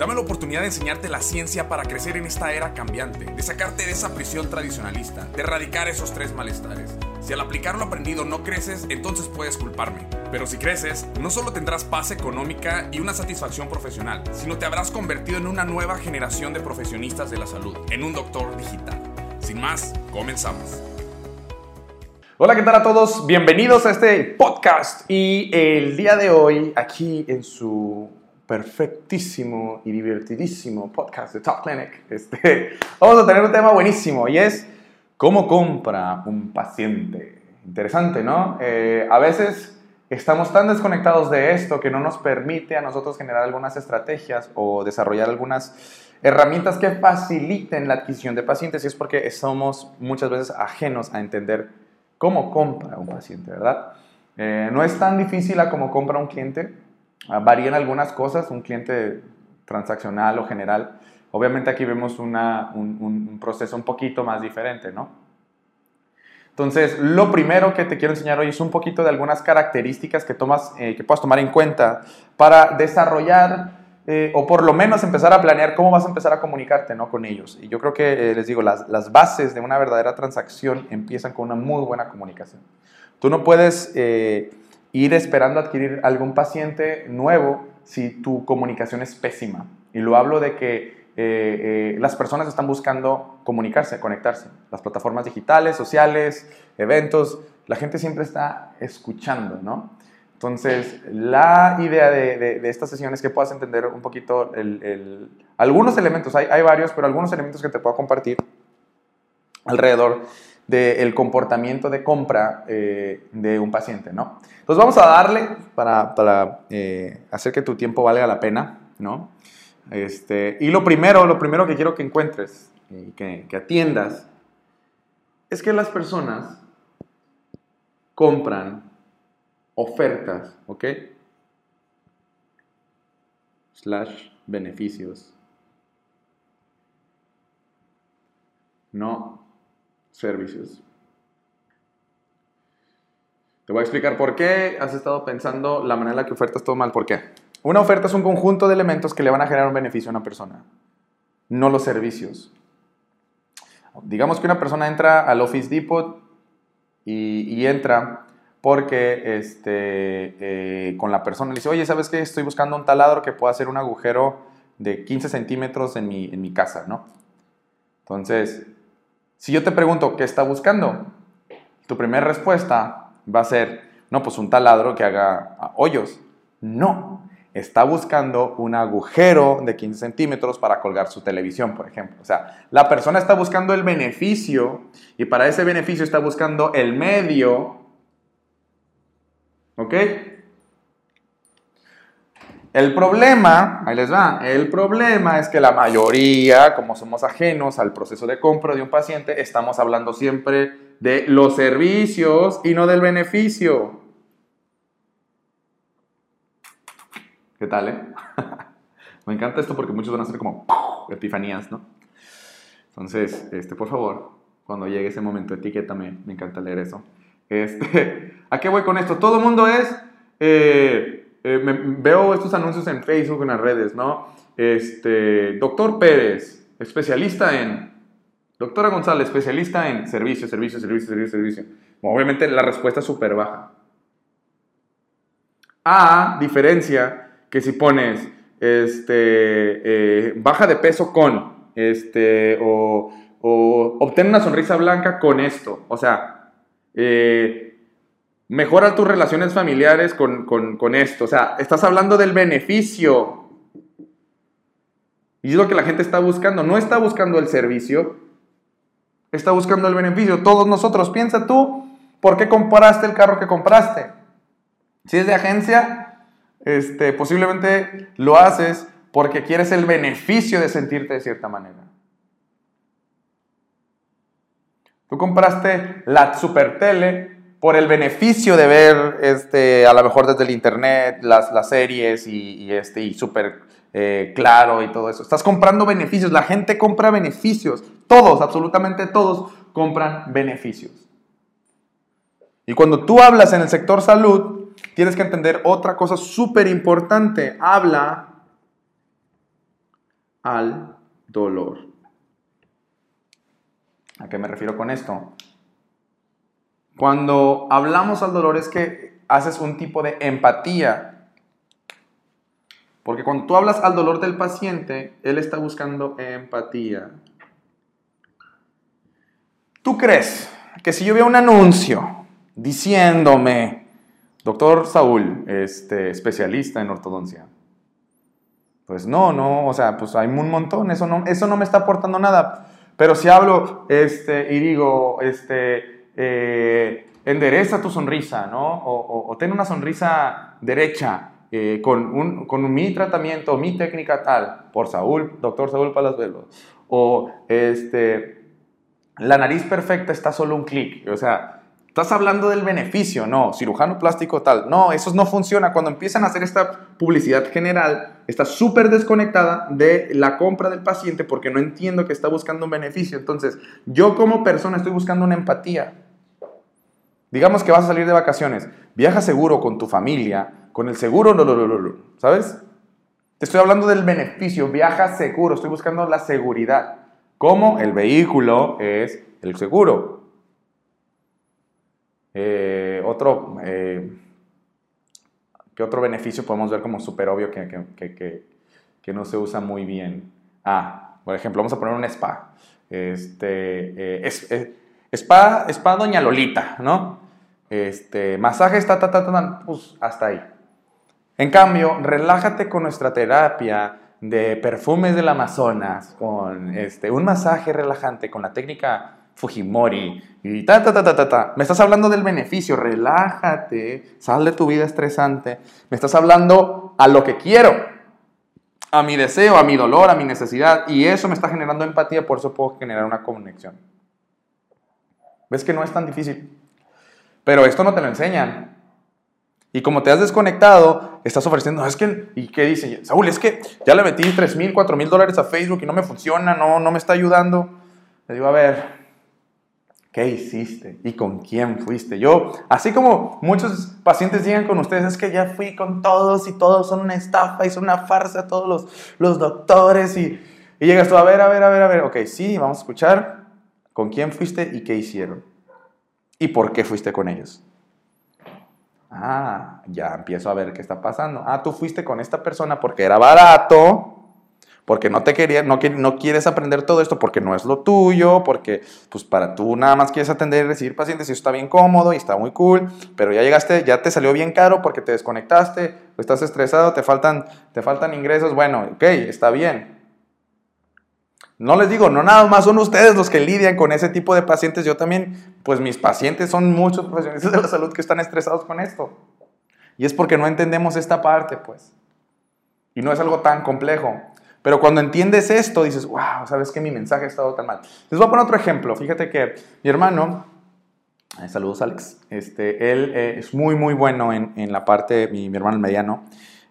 Dame la oportunidad de enseñarte la ciencia para crecer en esta era cambiante, de sacarte de esa prisión tradicionalista, de erradicar esos tres malestares. Si al aplicar lo aprendido no creces, entonces puedes culparme. Pero si creces, no solo tendrás paz económica y una satisfacción profesional, sino te habrás convertido en una nueva generación de profesionistas de la salud, en un doctor digital. Sin más, comenzamos. Hola, ¿qué tal a todos? Bienvenidos a este podcast y el día de hoy aquí en su perfectísimo y divertidísimo podcast de Top Clinic, este, vamos a tener un tema buenísimo y es cómo compra un paciente. Interesante, ¿no? Eh, a veces estamos tan desconectados de esto que no nos permite a nosotros generar algunas estrategias o desarrollar algunas herramientas que faciliten la adquisición de pacientes y es porque somos muchas veces ajenos a entender cómo compra un paciente, ¿verdad? Eh, no es tan difícil a cómo compra un cliente, varían algunas cosas, un cliente transaccional o general. Obviamente aquí vemos un, un, proceso un poquito más diferente, ¿no? Entonces, lo primero que te quiero enseñar hoy es un poquito de algunas características que, tomas, eh, que puedas tomar en cuenta para desarrollar eh, o por lo menos empezar a planear cómo vas a empezar a comunicarte ¿no? con ellos. Y yo creo que, eh, les digo, las, las, bases de una verdadera transacción empiezan con una muy buena comunicación. Tú no puedes ir esperando adquirir algún paciente nuevo si tu comunicación es pésima. Y lo hablo de que las personas están buscando comunicarse, conectarse. Las plataformas digitales, sociales, eventos, la gente siempre está escuchando, ¿no? Entonces, la idea de, de, esta sesión es que puedas entender un poquito el, algunos elementos, hay, hay, varios, pero algunos elementos que te puedo compartir alrededor del comportamiento de compra eh, de un paciente, ¿no? Entonces, vamos a darle para, para eh, hacer que tu tiempo valga la pena, ¿no? Este, y lo primero, lo primero que quiero que encuentres y que, que atiendas es que las personas compran ofertas, ¿ok? Slash beneficios. No servicios. Te voy a explicar por qué has estado pensando la manera en la que ofertas todo mal. ¿Por qué? Una oferta es un conjunto de elementos que le van a generar un beneficio a una persona, no los servicios. Digamos que una persona entra al Office Depot y, entra porque este, eh, con la persona le dice, oye, ¿sabes qué? Estoy buscando un taladro que pueda hacer un agujero de 15 centímetros en mi, en mi casa, ¿no? Entonces, si yo te pregunto, ¿qué está buscando? Tu primera respuesta va a ser, no, pues un taladro que haga ah, hoyos. No, está buscando un agujero de 15 centímetros para colgar su televisión, por ejemplo. O sea, la persona está buscando el beneficio y para ese beneficio está buscando el medio ¿Ok? El problema, ahí les va, el problema es que la mayoría, como somos ajenos al proceso de compra de un paciente, estamos hablando siempre de los servicios y no del beneficio. ¿Qué tal, eh? Me encanta esto porque muchos van a ser como epifanías, ¿no? Entonces, este, por favor, cuando llegue ese momento, etiquétame, me encanta leer eso. Este, ¿A qué voy con esto? Todo el mundo es, eh, eh, veo estos anuncios en Facebook, en las redes, ¿no? Este, doctor Pérez, especialista en, doctora González, especialista en servicio, servicio, servicio, servicio, servicio. Obviamente la respuesta es súper baja. A diferencia que si pones, este, eh, baja de peso con, este, o, o obtén una sonrisa blanca con esto. O sea, eh, mejora tus relaciones familiares con, esto. O sea, estás hablando del beneficio. Y es lo que la gente está buscando. No está buscando el servicio, está buscando el beneficio. Todos nosotros, piensa tú, ¿por qué compraste el carro que compraste? Si es de agencia, este, posiblemente lo haces porque quieres el beneficio de sentirte de cierta manera. Tú compraste la super tele por el beneficio de ver, este, a lo mejor desde el internet, las, las series y, este, y súper eh, claro y todo eso. Estás comprando beneficios. La gente compra beneficios. Todos, absolutamente todos, compran beneficios. Y cuando tú hablas en el sector salud, tienes que entender otra cosa súper importante. Habla al dolor. ¿A qué me refiero con esto? Cuando hablamos al dolor es que haces un tipo de empatía. Porque cuando tú hablas al dolor del paciente, él está buscando empatía. ¿Tú crees que si yo veo un anuncio diciéndome, doctor Saúl, este, especialista en ortodoncia, pues no, no, o sea, pues hay un montón, eso no, eso no me está aportando nada. Pero si hablo este, y digo, este, eh, endereza tu sonrisa, ¿no? O, ten una sonrisa derecha eh, con, un, con mi tratamiento, mi técnica tal, por Saúl, doctor Saúl Palazuelos. O este, la nariz perfecta está solo un clic. O sea, Estás hablando del beneficio, no, cirujano plástico tal. No, eso no funciona. Cuando empiezan a hacer esta publicidad general, está súper desconectada de la compra del paciente porque no entiendo que está buscando un beneficio. Entonces, yo como persona estoy buscando una empatía. Digamos que vas a salir de vacaciones, viaja seguro con tu familia, con el seguro, no, no, no, no, ¿sabes? Te estoy hablando del beneficio, viaja seguro, estoy buscando la seguridad. ¿Cómo? El vehículo es el seguro. Eh, otro, eh, ¿qué otro beneficio podemos ver como súper obvio que, que, que, que, no se usa muy bien? Ah, por ejemplo, vamos a poner un spa. Este, eh, spa, spa Doña Lolita, ¿no? Este, masaje está, ta, ta, ta, pues hasta ahí. En cambio, relájate con nuestra terapia de perfumes del Amazonas, con este, un masaje relajante, con la técnica Fujimori y ta, ta, ta, ta, ta, ta. Me estás hablando del beneficio, relájate, sal de tu vida estresante. Me estás hablando a lo que quiero, a mi deseo, a mi dolor, a mi necesidad. Y eso me está generando empatía, por eso puedo generar una conexión. ¿Ves que no es tan difícil? Pero esto no te lo enseñan. Y como te has desconectado, estás ofreciendo, es que, ¿y qué dice? Saúl, es que ya le metí 3 mil, 4 mil dólares a Facebook y no me funciona, no, no me está ayudando. Le digo, a ver, ¿Qué hiciste? ¿Y con quién fuiste? Yo, así como muchos pacientes llegan con ustedes, es que ya fui con todos y todos son una estafa y son una farsa, todos los, los doctores y, y llegas tú a ver, a ver, a ver, a ver, ok, sí, vamos a escuchar con quién fuiste y qué hicieron. ¿Y por qué fuiste con ellos? Ah, ya empiezo a ver qué está pasando. Ah, tú fuiste con esta persona porque era barato porque no te quería, no, no quieres aprender todo esto porque no es lo tuyo, porque pues para tú nada más quieres atender y recibir pacientes y eso está bien cómodo y está muy cool, pero ya llegaste, ya te salió bien caro porque te desconectaste, estás estresado, te faltan, te faltan ingresos, bueno, ok, está bien. No les digo, no nada más son ustedes los que lidian con ese tipo de pacientes, yo también, pues mis pacientes son muchos profesionales de la salud que están estresados con esto. Y es porque no entendemos esta parte, pues. Y no es algo tan complejo. Pero cuando entiendes esto, dices, wow, sabes que mi mensaje ha estado tan mal. Les voy a poner otro ejemplo. Fíjate que mi hermano, eh, saludos Alex, este, él eh, es muy, muy bueno en, en la parte, mi, mi, hermano el mediano,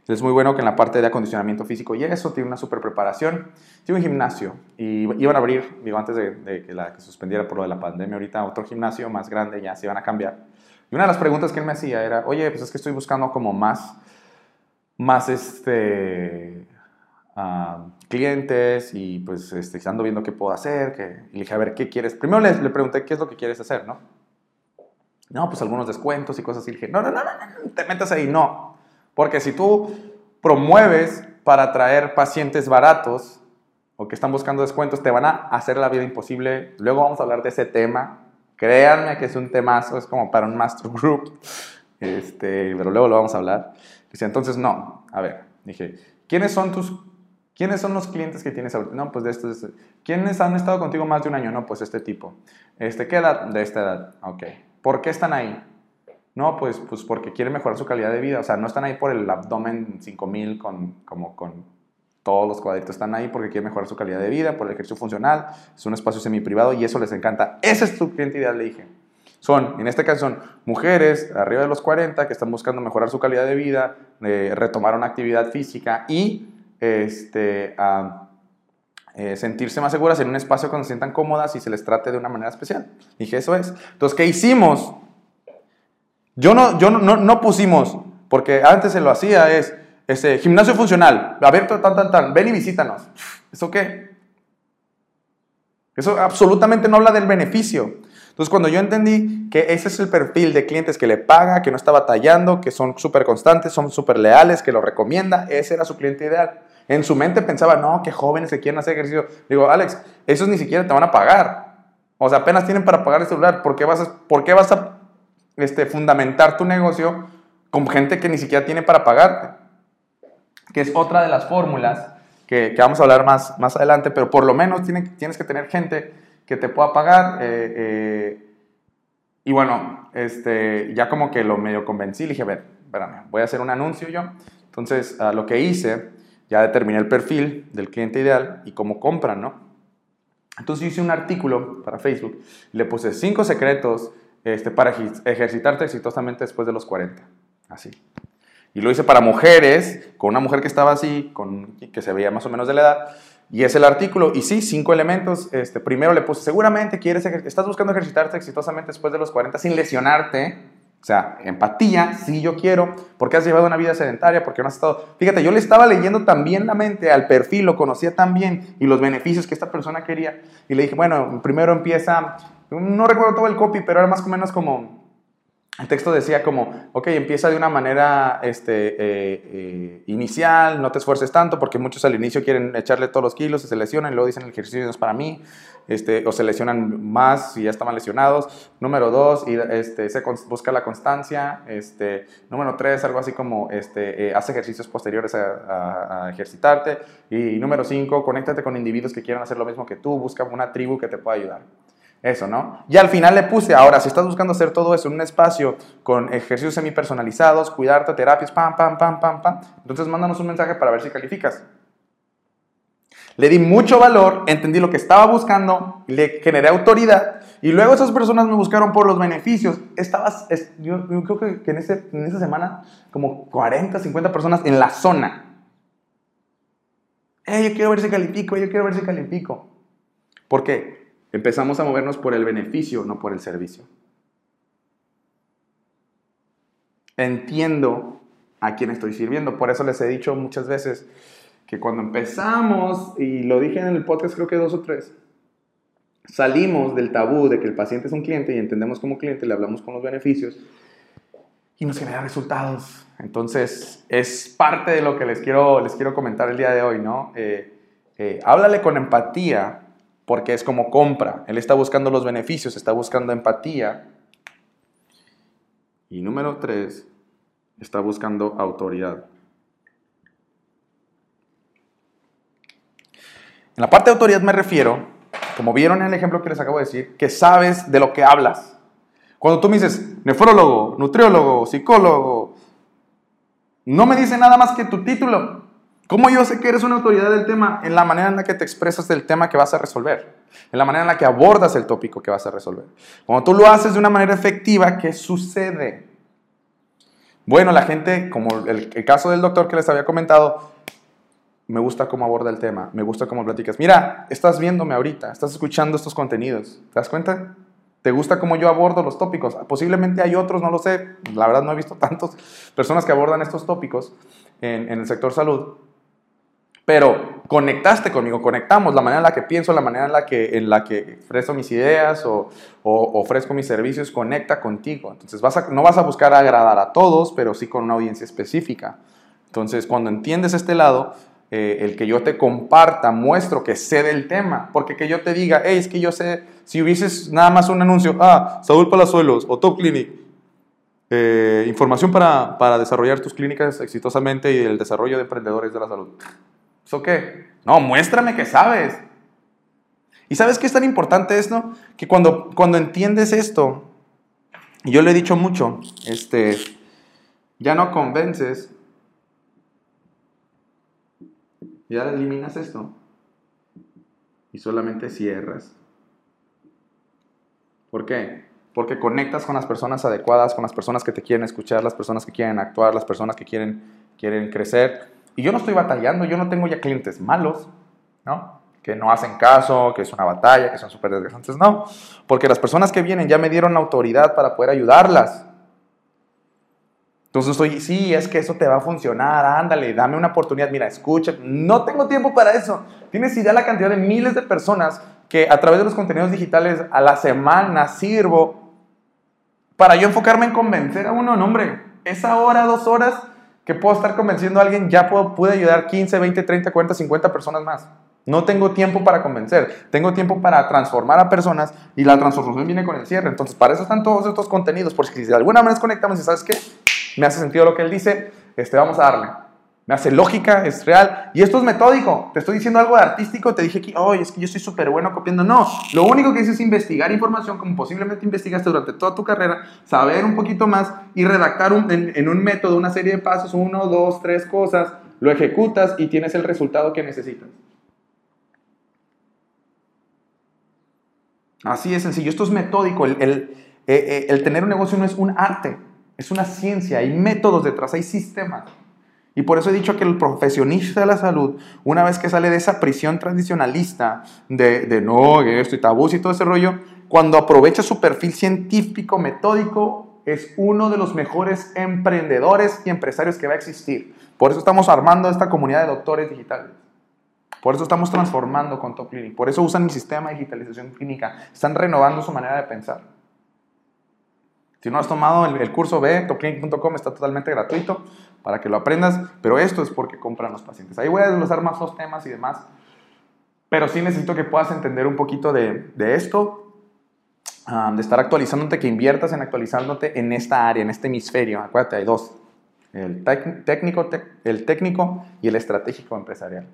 él es muy bueno que en la parte de acondicionamiento físico y eso, tiene una super preparación. Tiene un gimnasio y iban a abrir, digo, antes de, de que la que suspendiera por lo de la pandemia ahorita, otro gimnasio más grande, ya se iban a cambiar. Y una de las preguntas que él me hacía era, oye, pues es que estoy buscando como más, más este clientes y pues este, ando viendo qué puedo hacer. Que, y le dije, a ver, ¿qué quieres? Primero le, le, pregunté qué es lo que quieres hacer, ¿no? No, pues algunos descuentos y cosas así. Dije, no, no, no, no, no te metas ahí, no. Porque si tú promueves para atraer pacientes baratos o que están buscando descuentos, te van a hacer la vida imposible. Luego vamos a hablar de ese tema. Créanme que es un temazo, es como para un master group. Este, pero luego lo vamos a hablar. Dice, entonces no, a ver, dije, ¿quiénes son tus ¿Quiénes son los clientes que tienes ahorita? No, pues de estos. ¿Quiénes han estado contigo más de un año? No, pues este tipo. Este, ¿Qué edad? De esta edad. Ok. ¿Por qué están ahí? No, pues, pues porque quieren mejorar su calidad de vida. O sea, no están ahí por el abdomen 5000 con, como con Todos los cuadritos están ahí porque quieren mejorar su calidad de vida, por el ejercicio funcional, es un espacio semi privado y eso les encanta. Ese es tu cliente ideal, le dije. Son, en este caso, son mujeres arriba de los 40 que están buscando mejorar su calidad de vida, eh, retomar una actividad física y este, eh, sentirse más seguras en un espacio cuando se sientan cómodas y se les trate de una manera especial. Dije, eso es. Entonces, ¿qué hicimos? Yo no, yo no, no, pusimos, porque antes se lo hacía, es ese gimnasio funcional, abierto, tan, tan, tan, ven y visítanos. ¿Eso qué? Eso absolutamente no habla del beneficio. Entonces, cuando yo entendí que ese es el perfil de clientes que le paga, que no está batallando, que son súper constantes, son súper leales, que lo recomienda, ese era su cliente ideal. En su mente pensaba, no, qué jóvenes que quieren hacer ejercicio. Digo, Alex, esos ni siquiera te van a pagar. O sea, apenas tienen para pagar el celular. ¿Por qué vas a, por qué vas a este, fundamentar tu negocio con gente que ni siquiera tiene para pagarte? Que es otra de las fórmulas que, que vamos a hablar más, más adelante, pero por lo menos tiene, tienes que tener gente que te pueda pagar. Eh, eh, y bueno, este, ya como que lo medio convencí, le dije, a ver, espérame, voy a hacer un anuncio yo. Entonces, lo que hice, ya determiné el perfil del cliente ideal y cómo compran, ¿no? Entonces hice un artículo para Facebook, le puse cinco secretos este, para ejercitarte exitosamente después de los 40. Así. Y lo hice para mujeres, con una mujer que estaba así, con, que se veía más o menos de la edad. Y es el artículo, y sí, cinco elementos. Este, primero le puse, seguramente quieres, estás buscando ejercitarte exitosamente después de los 40 sin lesionarte. O sea, empatía, sí yo quiero, porque has llevado una vida sedentaria, porque no has estado... Fíjate, yo le estaba leyendo también la mente al perfil, lo conocía también y los beneficios que esta persona quería. Y le dije, bueno, primero empieza, no recuerdo todo el copy, pero era más o menos como, el texto decía como, ok, empieza de una manera este, eh, eh, inicial, no te esfuerces tanto, porque muchos al inicio quieren echarle todos los kilos, se lesionan y luego dicen el ejercicio no es para mí, este, o se lesionan más si ya estaban lesionados. Número dos, y, este, busca la constancia. Este, número tres, algo así como este, eh, haz ejercicios posteriores a, ejercitarte. Y número cinco, conéctate con individuos que quieran hacer lo mismo que tú, busca una tribu que te pueda ayudar. Eso, ¿no? Y al final le puse, ahora, si estás buscando hacer todo eso en un espacio con ejercicios semi-personalizados, cuidarte, terapias, pam, pam, pam, pam, pam, entonces mándanos un mensaje para ver si calificas. Le di mucho valor, entendí lo que estaba buscando, le generé autoridad y luego esas personas me buscaron por los beneficios. Estabas, yo, creo que, en, ese, en esa semana como 40, 50 personas en la zona. yo quiero ver si califico, yo quiero ver si califico. ¿Por qué? Empezamos a movernos por el beneficio, no por el servicio. Entiendo a quién estoy sirviendo. Por eso les he dicho muchas veces que cuando empezamos, y lo dije en el podcast creo que dos o tres, salimos del tabú de que el paciente es un cliente y entendemos como cliente, le hablamos con los beneficios y nos genera resultados. Entonces, es parte de lo que les quiero, les quiero comentar el día de hoy, ¿no? Eh, eh, háblale con empatía porque es como compra. Él está buscando los beneficios, está buscando empatía. Y número tres, está buscando autoridad. En la parte de autoridad me refiero, como vieron en el ejemplo que les acabo de decir, que sabes de lo que hablas. Cuando tú me dices nefrólogo, nutriólogo, psicólogo, no me dice nada más que tu título. ¿Cómo yo sé que eres una autoridad del tema? En la manera en la que te expresas del tema que vas a resolver, en la manera en la que abordas el tópico que vas a resolver. Cuando tú lo haces de una manera efectiva, ¿qué sucede? Bueno, la gente, como el, caso del doctor que les había comentado, me gusta cómo aborda el tema, me gusta cómo platicas. Mira, estás viéndome ahorita, estás escuchando estos contenidos, ¿te das cuenta? ¿Te gusta cómo yo abordo los tópicos? Posiblemente hay otros, no lo sé, la verdad no he visto tantas personas que abordan estos tópicos en, en el sector salud, pero conectaste conmigo, conectamos la manera en la que pienso, la manera en la que, en la que ofrezco mis ideas o, ofrezco mis servicios, conecta contigo. Entonces vas no vas a buscar agradar a todos, pero sí con una audiencia específica. Entonces cuando entiendes este lado, eh, el que yo te comparta, muestro que sé del tema, porque que yo te diga, hey, es que yo sé, si hubieses nada más un anuncio, ah, Saúl Palazuelos o Top Clinic, eh, información para, para desarrollar tus clínicas exitosamente y el desarrollo de emprendedores de la salud. ¿Eso qué? No, muéstrame que sabes. ¿Y sabes qué es tan importante esto? Que cuando, cuando entiendes esto, y yo le he dicho mucho, este, ya no convences, Y ahora eliminas esto. Y solamente cierras. ¿Por qué? Porque conectas con las personas adecuadas, con las personas que te quieren escuchar, las personas que quieren actuar, las personas que quieren, quieren crecer. Y yo no estoy batallando, yo no tengo ya clientes malos, ¿no? Que no hacen caso, que es una batalla, que son súper desgastantes. No, porque las personas que vienen ya me dieron autoridad para poder ayudarlas. Entonces estoy, sí, es que eso te va a funcionar, ándale, dame una oportunidad, mira, escucha, no tengo tiempo para eso. Tienes idea la cantidad de miles de personas que a través de los contenidos digitales a la semana sirvo para yo enfocarme en convencer a uno, no, hombre, esa hora, dos horas que puedo estar convenciendo a alguien, ya puedo, pude ayudar 15, 20, 30, 40, 50 personas más. No tengo tiempo para convencer, tengo tiempo para transformar a personas y la transformación viene con el cierre. Entonces, para eso están todos estos contenidos, porque si de alguna manera conectamos y sabes qué, me hace sentido lo que él dice, este, vamos a darle. Me hace lógica, es real. Y esto es metódico. Te estoy diciendo algo de artístico, te dije que, oye, es que yo soy súper bueno copiando. No, lo único que hice es investigar información, como posiblemente investigaste durante toda tu carrera, saber un poquito más y redactar en, en un método una serie de pasos, uno, dos, tres cosas, lo ejecutas y tienes el resultado que necesitas. Así de sencillo. Esto es metódico. Eh, eh, el tener un negocio no es un arte. Es una ciencia, hay métodos detrás, hay sistemas. Y por eso he dicho que el profesionista de la salud, una vez que sale de esa prisión tradicionalista de, de no, esto y tabús y todo ese rollo, cuando aprovecha su perfil científico, metódico, es uno de los mejores emprendedores y empresarios que va a existir. Por eso estamos armando esta comunidad de doctores digitales. Por eso estamos transformando con Top Clinic. Por eso usan mi sistema de digitalización clínica. Están renovando su manera de pensar. Si no has tomado el, curso B, topclinic.com está totalmente gratuito para que lo aprendas, pero esto es porque compran los pacientes. Ahí voy a desglosar más los temas y demás, pero sí necesito que puedas entender un poquito de, esto, ah, de estar actualizándote, que inviertas en actualizándote en esta área, en este hemisferio. Acuérdate, hay dos, el técnico, el técnico y el estratégico empresarial.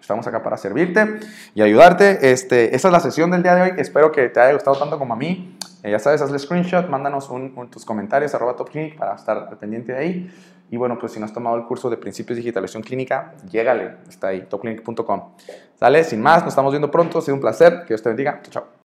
Estamos acá para servirte y ayudarte. Este, esa es la sesión del día de hoy. Espero que te haya gustado tanto como a mí. Eh, ya sabes, hazle screenshot, mándanos tus comentarios arroba Top Clinic para estar pendiente de ahí. Y bueno, pues si no has tomado el curso de principios de digitalización clínica, llégale, está ahí, topclinic.com. ¿Sale? Sin más, nos estamos viendo pronto, ha sido un placer, que Dios te bendiga, chao. chao.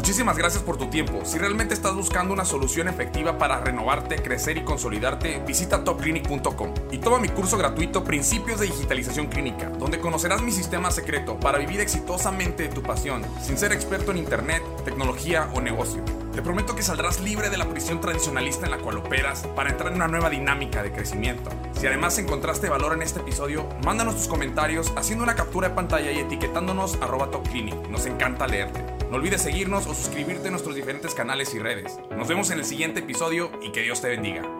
Muchísimas gracias por tu tiempo. Si realmente estás buscando una solución efectiva para renovarte, crecer y consolidarte, visita topclinic.com y toma mi curso gratuito Principios de Digitalización Clínica, donde conocerás mi sistema secreto para vivir exitosamente de tu pasión, sin ser experto en Internet, tecnología o negocio. Te prometo que saldrás libre de la prisión tradicionalista en la cual operas para entrar en una nueva dinámica de crecimiento. Si además encontraste valor en este episodio, mándanos tus comentarios haciendo una captura de pantalla y etiquetándonos arroba topclinic. Nos encanta leerte. No olvides seguirnos o suscribirte a nuestros diferentes canales y redes. Nos vemos en el siguiente episodio y que Dios te bendiga.